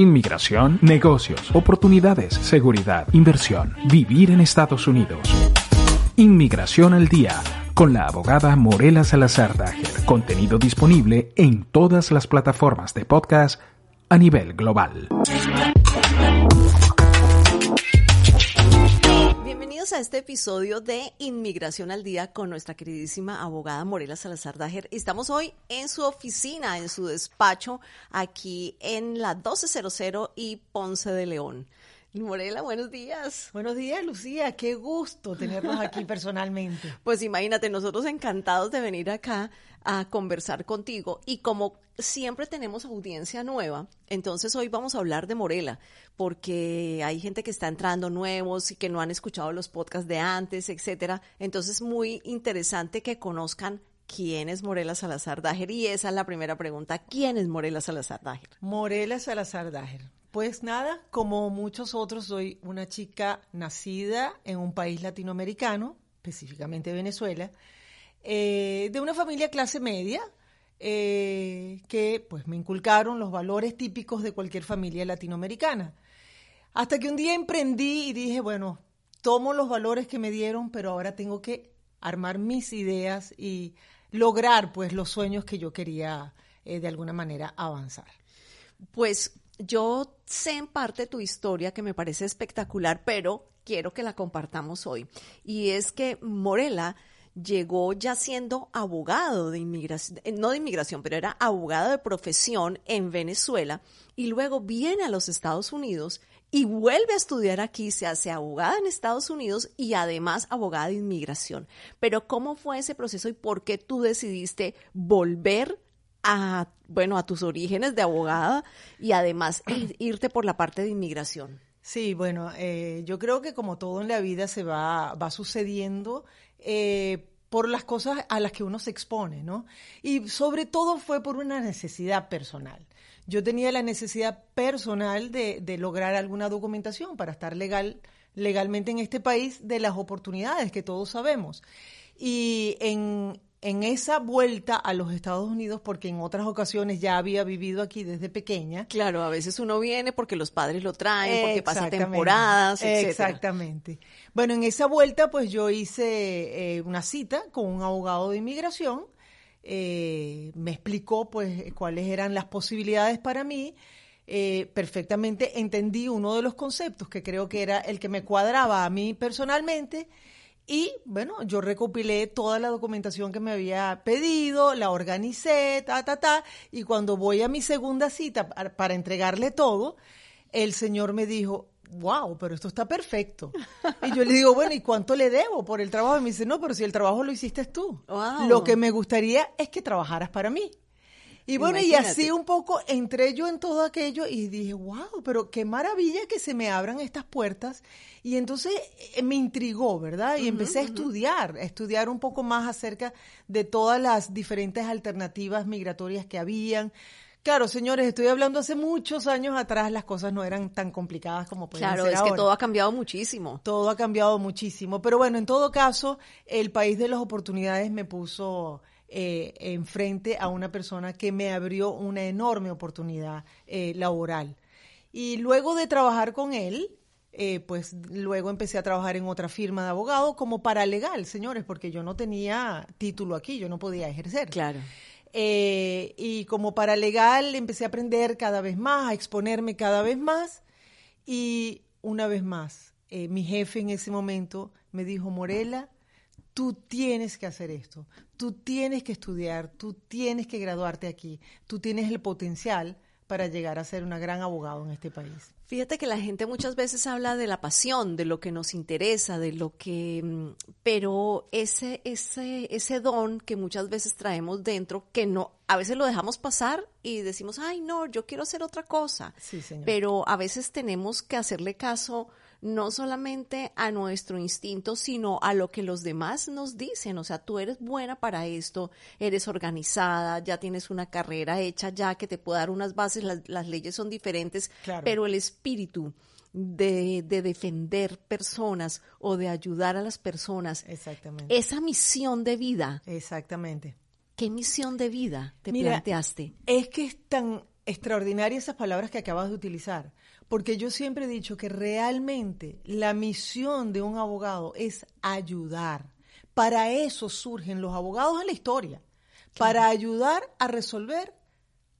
Inmigración, negocios, oportunidades, seguridad, inversión, vivir en Estados Unidos. Inmigración al día con la abogada Morela Salazar Dager. Contenido disponible en todas las plataformas de podcast a nivel global. Bienvenidos a este episodio de Inmigración al Día con nuestra queridísima abogada Morela Salazar Dager. Estamos hoy en su oficina, en su despacho, aquí en la 1200 y Ponce de León. Morela, buenos días. Buenos días, Lucía. Qué gusto tenernos aquí personalmente. Pues imagínate, nosotros encantados de venir acá a conversar contigo y como siempre tenemos audiencia nueva, entonces hoy vamos a hablar de Morela, porque hay gente que está entrando nuevos y que no han escuchado los podcasts de antes, etcétera. Entonces, muy interesante que conozcan quién es Morela Salazar Dager y esa es la primera pregunta, ¿quién es Morela Salazar Dager? Morela Salazar Dager pues nada, como muchos otros, soy una chica nacida en un país latinoamericano, específicamente Venezuela, eh, de una familia clase media, eh, que pues me inculcaron los valores típicos de cualquier familia latinoamericana. Hasta que un día emprendí y dije, bueno, tomo los valores que me dieron, pero ahora tengo que armar mis ideas y lograr pues los sueños que yo quería eh, de alguna manera avanzar. Pues yo sé en parte tu historia que me parece espectacular, pero quiero que la compartamos hoy. Y es que Morela llegó ya siendo abogado de inmigración, eh, no de inmigración, pero era abogado de profesión en Venezuela y luego viene a los Estados Unidos y vuelve a estudiar aquí, se hace abogada en Estados Unidos y además abogada de inmigración. Pero ¿cómo fue ese proceso y por qué tú decidiste volver a, bueno, a tus orígenes de abogada y además irte por la parte de inmigración? Sí, bueno, eh, yo creo que como todo en la vida se va, va sucediendo eh, por las cosas a las que uno se expone, ¿no? Y sobre todo fue por una necesidad personal. Yo tenía la necesidad personal de, de lograr alguna documentación para estar legal, legalmente en este país de las oportunidades que todos sabemos. Y en, en esa vuelta a los Estados Unidos, porque en otras ocasiones ya había vivido aquí desde pequeña. Claro, a veces uno viene porque los padres lo traen, porque pasa temporadas, etc. Exactamente. Bueno, en esa vuelta, pues yo hice eh, una cita con un abogado de inmigración. Eh, me explicó, pues, cuáles eran las posibilidades para mí. Eh, perfectamente entendí uno de los conceptos que creo que era el que me cuadraba a mí personalmente y bueno, yo recopilé toda la documentación que me había pedido, la organicé, ta, ta, ta, y cuando voy a mi segunda cita para, entregarle todo, el señor me dijo, wow, pero esto está perfecto. Y yo le digo, bueno, ¿y cuánto le debo por el trabajo? Y me dice, no, pero si el trabajo lo hiciste tú. Lo que me gustaría es que trabajaras para mí. Y bueno, y así un poco entré yo en todo aquello y dije, wow, pero qué maravilla que se me abran estas puertas. Y entonces eh, me intrigó, ¿verdad? Y empecé a estudiar, a estudiar un poco más acerca de todas las diferentes alternativas migratorias que habían. Claro, señores, estoy hablando hace muchos años atrás, las cosas no eran tan complicadas como pueden ser ahora. Claro, es que todo ha cambiado muchísimo. Todo ha cambiado muchísimo, pero bueno, en todo caso, el país de las oportunidades me puso eh, enfrente a una persona que me abrió una enorme oportunidad eh, laboral. Y luego de trabajar con él, eh, pues luego empecé a trabajar en otra firma de abogado como paralegal, señores, porque yo no tenía título aquí, yo no podía ejercer. Claro. Eh, y como paralegal empecé a aprender cada vez más, a exponerme cada vez más. Y una vez más, mi jefe en ese momento me dijo, Morela, tú tienes que hacer esto, tú tienes que estudiar, tú tienes que graduarte aquí, tú tienes el potencial para llegar a ser una gran abogado en este país. Fíjate que la gente muchas veces habla de la pasión, de lo que nos interesa, de lo que, mm, pero ese, ese, ese don que muchas veces traemos dentro, que no, a veces lo dejamos pasar y decimos, ay no, yo quiero hacer otra cosa. Sí, señor. Pero a veces tenemos que hacerle caso no solamente a nuestro instinto, sino a lo que los demás nos dicen. O sea, tú eres buena para esto, eres organizada, ya tienes una carrera hecha, ya que te puedo dar unas bases, las, leyes son diferentes, pero el espíritu de, de, defender personas o de ayudar a las personas. Exactamente. Esa misión de vida. Exactamente. ¿Qué misión de vida te planteaste? Es que es tan extraordinarias esas palabras que acabas de utilizar, porque yo siempre he dicho que realmente la misión de un abogado es ayudar. Para eso surgen los abogados en la historia, para ayudar a resolver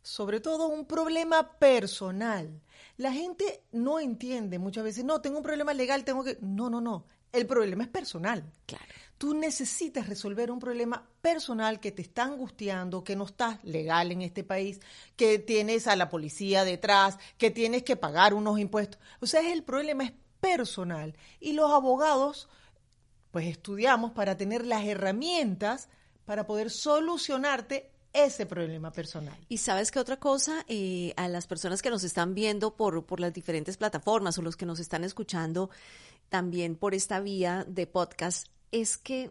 sobre todo un problema personal. La gente no entiende muchas veces, no, tengo un problema legal, tengo que... No, no, no, el problema es personal. Claro. Tú necesitas resolver un problema personal que te está angustiando, que no estás legal en este país, que tienes a la policía detrás, que tienes que pagar unos impuestos. O sea, el problema es personal. Y los abogados, pues estudiamos para tener las herramientas para poder solucionarte ese problema personal. Y sabes que otra cosa, eh, a las personas que nos están viendo por, por las diferentes plataformas o los que nos están escuchando también por esta vía de podcast, es que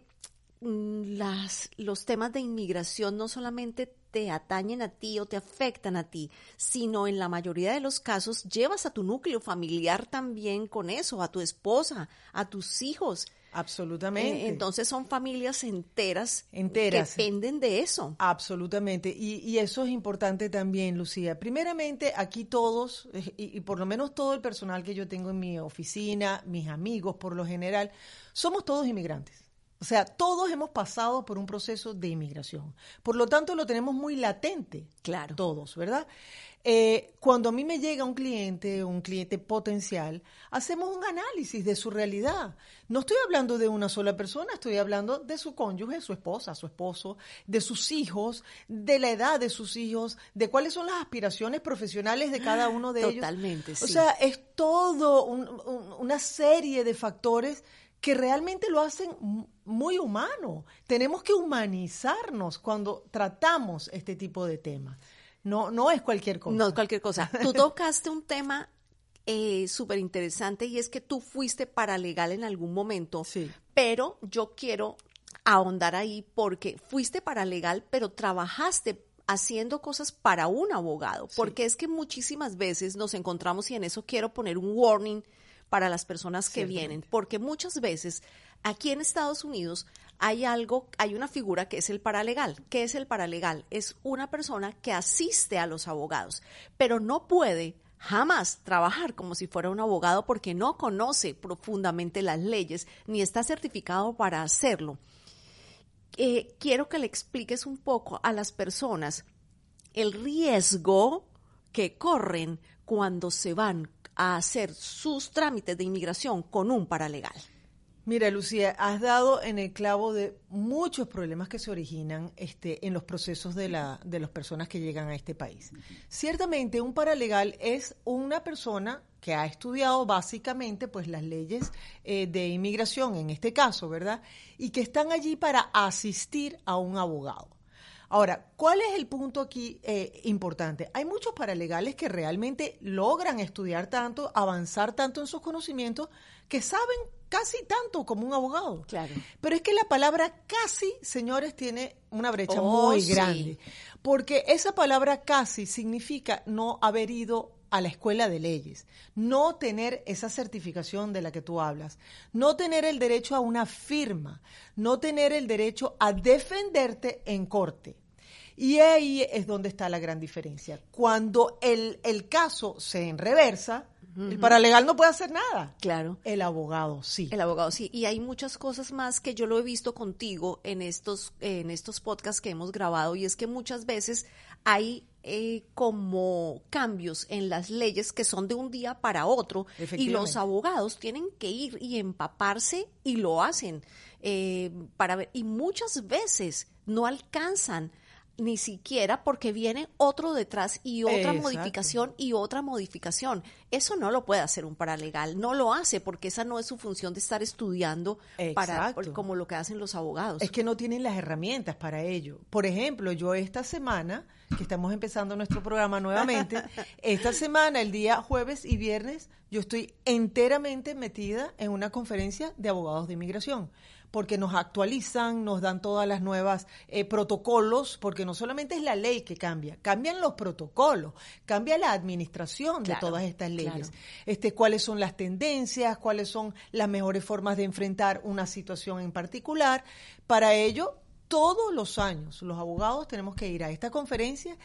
mm, las, los temas de inmigración no solamente te atañen a ti o te afectan a ti, sino en la mayoría de los casos llevas a tu núcleo familiar también con eso, a tu esposa, a tus hijos. Absolutamente. Entonces son familias enteras, enteras que dependen de eso. Absolutamente. Y, y, eso es importante también, Lucía. Primeramente, aquí todos, eh, y, y, por lo menos todo el personal que yo tengo en mi oficina, mis amigos por lo general, somos todos inmigrantes. O sea, todos hemos pasado por un proceso de inmigración. Por lo tanto, lo tenemos muy latente. Claro. Todos, ¿verdad? Eh, cuando a mí me llega un cliente, un cliente potencial, hacemos un análisis de su realidad. No estoy hablando de una sola persona, estoy hablando de su cónyuge, su esposa, su esposo, de sus hijos, de la edad de sus hijos, de cuáles son las aspiraciones profesionales de cada uno de Totalmente, ellos. Totalmente, sí. O sea, es todo un, un, una serie de factores que realmente lo hacen muy humano. Tenemos que humanizarnos cuando tratamos este tipo de temas. No, no es cualquier cosa. No es cualquier cosa. Tú tocaste un tema eh, súper interesante y es que tú fuiste paralegal en algún momento, sí. pero yo quiero ahondar ahí porque fuiste paralegal, pero trabajaste haciendo cosas para un abogado, porque es que muchísimas veces nos encontramos y en eso quiero poner un warning para las personas que vienen, porque muchas veces aquí en Estados Unidos hay algo, hay una figura que es el paralegal. ¿Qué es el paralegal? Es una persona que asiste a los abogados, pero no puede jamás trabajar como si fuera un abogado porque no conoce profundamente las leyes ni está certificado para hacerlo. Eh, quiero que le expliques un poco a las personas el riesgo que corren cuando se van a hacer sus trámites de inmigración con un paralegal. Mira, Lucía, has dado en el clavo de muchos problemas que se originan este, en los procesos de, la, de las personas que llegan a este país. Ciertamente, un paralegal es una persona que ha estudiado básicamente pues las leyes eh, de inmigración, en este caso, ¿verdad? Y que están allí para asistir a un abogado. Ahora, ¿cuál es el punto aquí eh, importante? Hay muchos paralegales que realmente logran estudiar tanto, avanzar tanto en sus conocimientos, que saben casi tanto como un abogado. Claro. Pero es que la palabra casi, señores, tiene una brecha oh, muy grande. Porque esa palabra casi significa no haber ido a la escuela de leyes, no tener esa certificación de la que tú hablas, no tener el derecho a una firma, no tener el derecho a defenderte en corte. Y ahí es donde está la gran diferencia. Cuando el, el caso se enreversa, uh -huh. el paralegal no puede hacer nada. Claro. El abogado sí. El abogado sí. Y hay muchas cosas más que yo lo he visto contigo en estos, en estos podcasts que hemos grabado y es que muchas veces hay eh, como cambios en las leyes que son de un día para otro y los abogados tienen que ir y empaparse y lo hacen eh, para ver y muchas veces no alcanzan ni siquiera porque viene otro detrás y otra Exacto. modificación y otra modificación. Eso no lo puede hacer un paralegal, no lo hace porque esa no es su función de estar estudiando para como lo que hacen los abogados. Es que no tienen las herramientas para ello. Por ejemplo, yo esta semana, que estamos empezando nuestro programa nuevamente, esta semana, el día jueves y viernes, yo estoy enteramente metida en una conferencia de abogados de inmigración porque nos actualizan, nos dan todas las nuevas eh, protocolos, porque no solamente es la ley que cambia, cambian los protocolos, cambia la administración claro, de todas estas leyes. Claro. Este, cuáles son las tendencias, cuáles son las mejores formas de enfrentar una situación en particular. Para ello, todos los años los abogados tenemos que ir a esta conferencia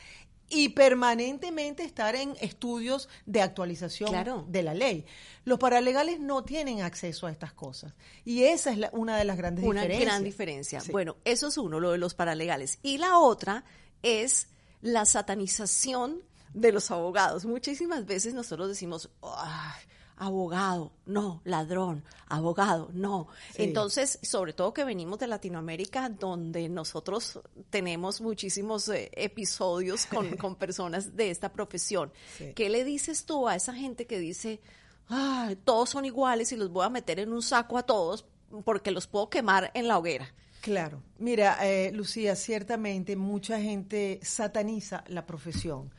y permanentemente estar en estudios de actualización Claro. de la ley. Los paralegales no tienen acceso a estas cosas y esa es la- una de las grandes Una diferencias. gran diferencia. Sí. Bueno, eso es uno, lo de los paralegales. Y la otra es la satanización de los abogados. Muchísimas veces nosotros decimos, "Ay, abogado, no, ladrón, abogado, no. Sí. Entonces, sobre todo que venimos de Latinoamérica, donde nosotros tenemos muchísimos eh, episodios con, con personas de esta profesión. Sí. ¿Qué le dices tú a esa gente que dice, "Ay, todos son iguales y los voy a meter en un saco a todos porque los puedo quemar en la hoguera? Claro. Mira, eh, Lucía, ciertamente mucha gente sataniza la profesión.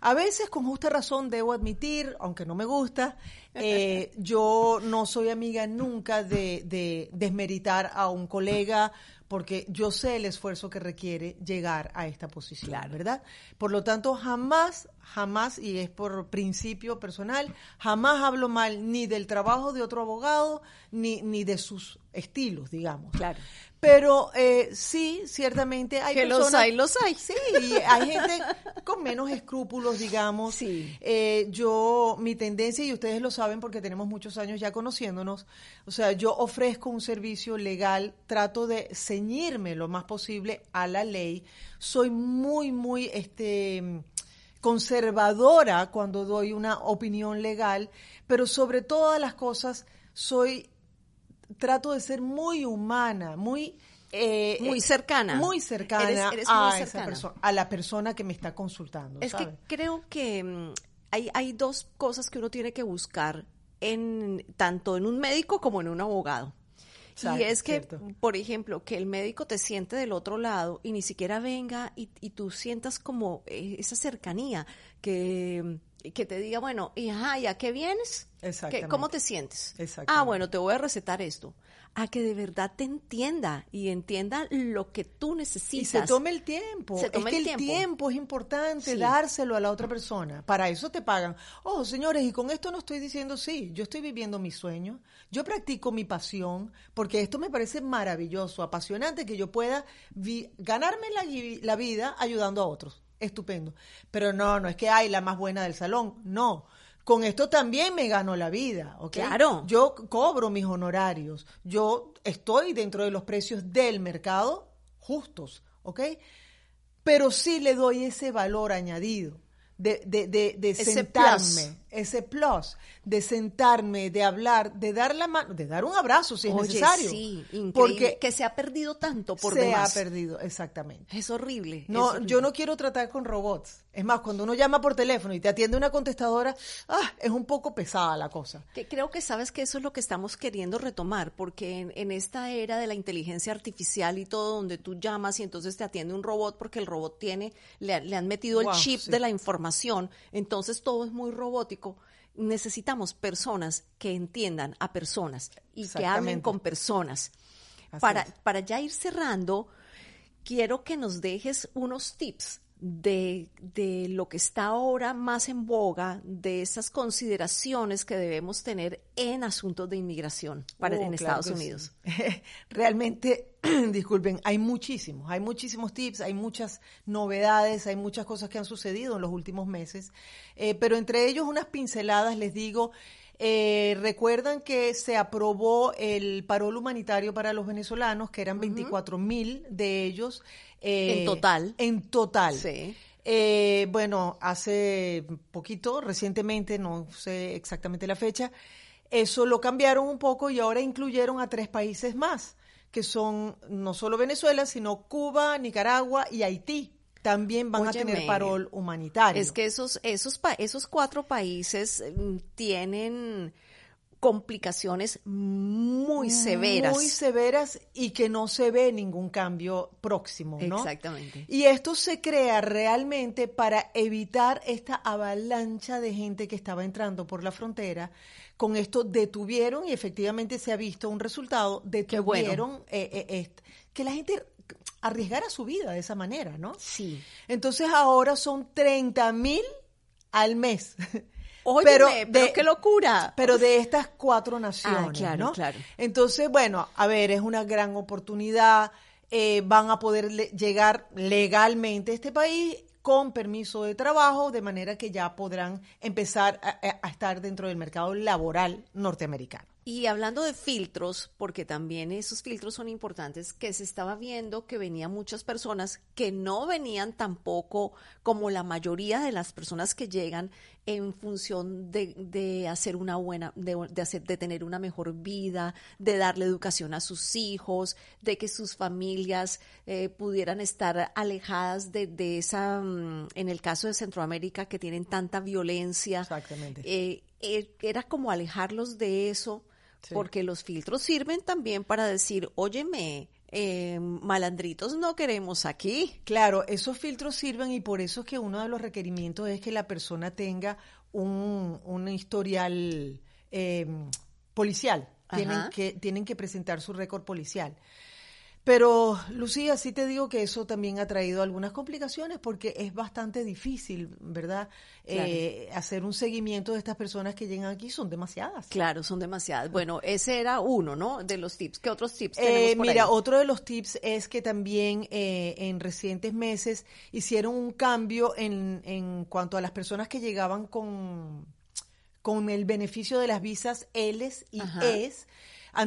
A veces, con justa razón, debo admitir, aunque no me gusta, eh, yo no soy amiga nunca de, de desmeritar a un colega porque yo sé el esfuerzo que requiere llegar a esta posición, ¿verdad? Por lo tanto, jamás, jamás, y es por principio personal, jamás hablo mal ni del trabajo de otro abogado, ni, ni de sus estilos, digamos. Claro. Pero eh, sí, ciertamente hay Que los personas... hay, los hay. Sí, hay gente con menos escrúpulos, digamos. Sí. Eh, yo, mi tendencia, y ustedes lo saben porque tenemos muchos años ya conociéndonos, o sea, yo ofrezco un servicio legal, trato de ceñirme lo más posible a la ley. Soy muy, muy, este conservadora cuando doy una opinión legal, pero sobre todas las cosas soy trato de ser muy humana, muy eh, Muy cercana. muy cercana Eres- eres a muy esa cercana. persona, a la persona que me está consultando. Es que creo que mm, hay, hay dos cosas que uno tiene que buscar en tanto en un médico como en un abogado. Exacto, y es que, cierto. por ejemplo, que el médico te siente del otro lado y ni siquiera venga y, y tú sientas como eh, esa cercanía, que, que te diga, bueno, y ajá, ¿y a qué vienes? ¿Qué- Exactamente. ¿Cómo te sientes? Exactamente. Ah, bueno, te voy a recetar esto. A que de verdad te entienda y entienda lo que tú Y necesitas. se tome el tiempo. Se tome es que el tiempo. tiempo. es importante, Sí. dárselo a la otra persona. Para eso te pagan. Oh, señores, y con esto no estoy diciendo sí. Yo estoy viviendo mi sueño. Yo practico mi pasión, porque esto me parece maravilloso, apasionante, que yo pueda ganarme la, la vida ayudando a otros. Estupendo. Pero no, no es que hay la más buena del salón. No. Con esto también me gano la vida, ¿ok? Claro. Yo cobro mis honorarios. Yo estoy dentro de los precios del mercado justos, ¿ok? Pero sí le doy ese valor añadido de, de, de, de Ese sentarme, plus. ese plus, de sentarme, de hablar, de dar la mano, de dar un abrazo si es Oye, necesario. sí, increíble. Porque que se ha perdido tanto por se demás. ha perdido, exactamente. Es horrible. es No, horrible. yo no quiero tratar con robots. Es más, cuando uno llama por teléfono y te atiende una contestadora, ah, es un poco pesada la cosa. Que creo que sabes que eso es lo que estamos queriendo retomar, porque en, en esta era de la inteligencia artificial y todo, donde tú llamas y entonces te atiende un robot porque el robot tiene, le, le han metido Wow, el chip sí. de la información, entonces todo es muy robótico. Necesitamos personas que entiendan a personas y que hablen con personas. Así Para, es. para ya ir cerrando, quiero que nos dejes unos tips de, de lo que está ahora más en boga, de esas consideraciones que debemos tener en asuntos de inmigración para, Oh, en claro Estados Unidos. sí. Realmente, disculpen, hay muchísimos, hay muchísimos tips, hay muchas novedades, hay muchas cosas que han sucedido en los últimos meses, Eh, pero entre ellos unas pinceladas les digo. Eh, recuerdan que se aprobó el parol humanitario para los venezolanos, que eran 24 mil de ellos. eh, En total. En total. Sí. Eh, bueno, hace poquito, recientemente, no sé exactamente la fecha, eso lo cambiaron un poco y ahora incluyeron a tres países más, que son no solo Venezuela, sino Cuba, Nicaragua y Haití. También van a tener parol humanitario. Es que esos, esos, esos cuatro países mm, tienen complicaciones muy severas. Muy severas y que no se ve ningún cambio próximo, ¿no? Exactamente. Y esto se crea realmente para evitar esta avalancha de gente que estaba entrando por la frontera. Con esto detuvieron y efectivamente se ha visto un resultado. bueno. Detuvieron eh, eh, que la gente arriesgara su vida de esa manera, ¿no? Sí. Entonces ahora son 30 mil al mes. Óyeme, pero qué locura. Pero de estas cuatro naciones, Ah, claro, ¿no? claro. Entonces, bueno, a ver, es una gran oportunidad. eh, van a poder le- llegar legalmente a este país con permiso de trabajo, de manera que ya podrán empezar a, a estar dentro del mercado laboral norteamericano. Y hablando de filtros, porque también esos filtros son importantes, que se estaba viendo que venían muchas personas que no venían tampoco como la mayoría de las personas que llegan en función de, de hacer una buena, de, de, hacer, de tener una mejor vida, de darle educación a sus hijos, de que sus familias eh, pudieran estar alejadas de, de esa, mm, en el caso de Centroamérica, que tienen tanta violencia. Exactamente. Eh, eh, era como alejarlos de eso Sí. Porque los filtros sirven también para decir, óyeme, eh, malandritos no queremos aquí. Claro, esos filtros sirven y por eso es que uno de los requerimientos es que la persona tenga un, un historial eh, policial. Tienen que, tienen que presentar su récord policial. Pero, Lucía, sí te digo que eso también ha traído algunas complicaciones porque es bastante difícil, ¿verdad? Claro. Eh, hacer un seguimiento de estas personas que llegan aquí, son demasiadas. Claro, son demasiadas. Bueno, ese era uno, ¿no? De los tips. ¿Qué otros tips eh, tenemos por Mira, ahí? otro de los tips es que también eh, en recientes meses hicieron un cambio en, en cuanto a las personas que llegaban con, con el beneficio de las visas Ls y Ajá. Es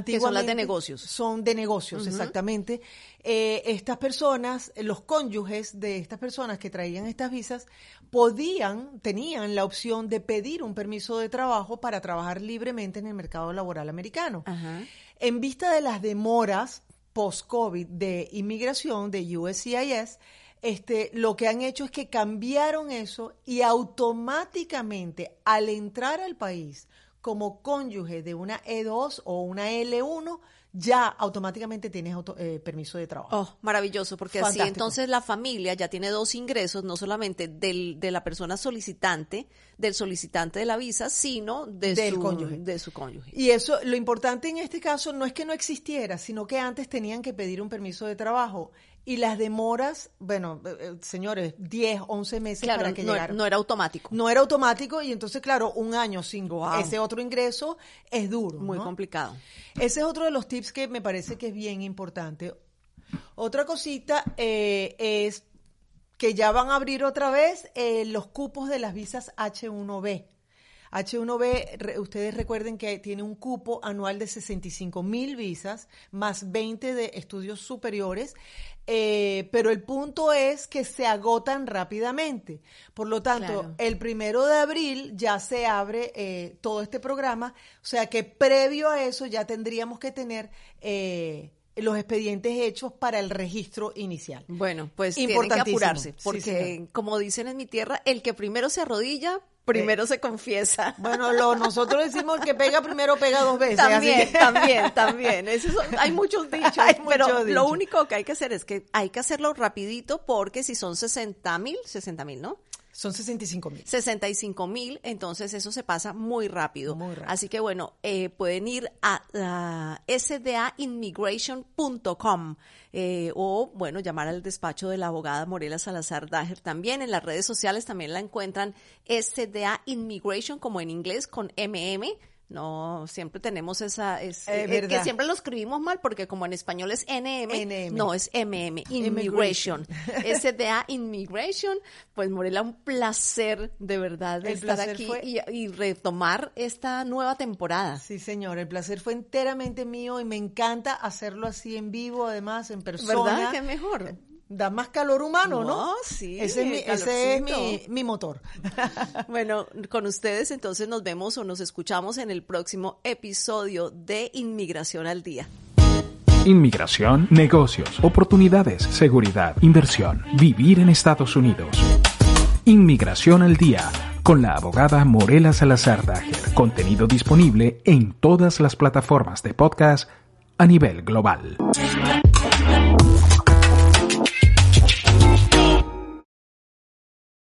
que son las de negocios. Son de negocios, uh -huh. exactamente. Eh, estas personas, los cónyuges de estas personas que traían estas visas, podían, tenían la opción de pedir un permiso de trabajo para trabajar libremente en el mercado laboral americano. Uh -huh. En vista de las demoras post-COVID de inmigración de USCIS, este, lo que han hecho es que cambiaron eso y automáticamente al entrar al país como cónyuge de una E2 o una L1, ya automáticamente tienes auto, eh, permiso de trabajo. Oh, maravilloso, porque Fantástico. así entonces la familia ya tiene dos ingresos, no solamente del, de la persona solicitante, del solicitante de la visa, sino de, del su, cónyuge. de su cónyuge. Y eso, lo importante en este caso no es que no existiera, sino que antes tenían que pedir un permiso de trabajo. Y las demoras, bueno, eh, señores, 10, 11 meses claro, para que no, llegaran. No era automático. No era automático y entonces, claro, un año sin wow. ese otro ingreso es duro. Muy ¿no? complicado. Ese es otro de los tips que me parece que es bien importante. Otra cosita eh, es que ya van a abrir otra vez eh, los cupos de las visas H1B. H1B, ustedes recuerden que tiene un cupo anual de 65 mil visas, más 20 de estudios superiores, eh, pero el punto es que se agotan rápidamente. Por lo tanto, Claro. el primero de abril ya se abre eh, todo este programa, o sea que previo a eso ya tendríamos que tener eh, los expedientes hechos para el registro inicial. Bueno, pues tienen que apurarse, porque como dicen en mi tierra, el que primero se arrodilla, primero se confiesa. Bueno, lo, nosotros decimos que pega primero, pega dos veces. También, así también, también. Esos son- hay muchos dichos, Hay pero muchos lo único que hay que hacer es que hay que hacerlo rapidito porque si son 60 mil, 60 mil, ¿no? Son 65 mil. 65 mil, entonces eso se pasa muy rápido. Muy rápido. Así que bueno, eh, pueden ir a, a sdaimmigration.com eh, o bueno, llamar al despacho de la abogada Morela Salazar Dager también. En las redes sociales también la encuentran SDA Immigration como en inglés con MM. No, siempre tenemos esa, es, Eh, que siempre lo escribimos mal porque como en español es NM, NM. no es MM, Immigration. SDA Immigration, pues Morela, un placer de verdad de El estar aquí fue- y, y retomar esta nueva temporada. Sí, señor, el placer fue enteramente mío y me encanta hacerlo así en vivo, además, en persona. ¿Verdad? que mejor? Da más calor humano, ¿no? No, sí, Ese es mi, ese es mi, mi motor. Bueno, con ustedes entonces nos vemos o nos escuchamos en el próximo episodio de Inmigración al Día. Inmigración, negocios, oportunidades, seguridad, inversión, vivir en Estados Unidos. Inmigración al día con la abogada Morela Salazar Dager. Contenido disponible en todas las plataformas de podcast a nivel global.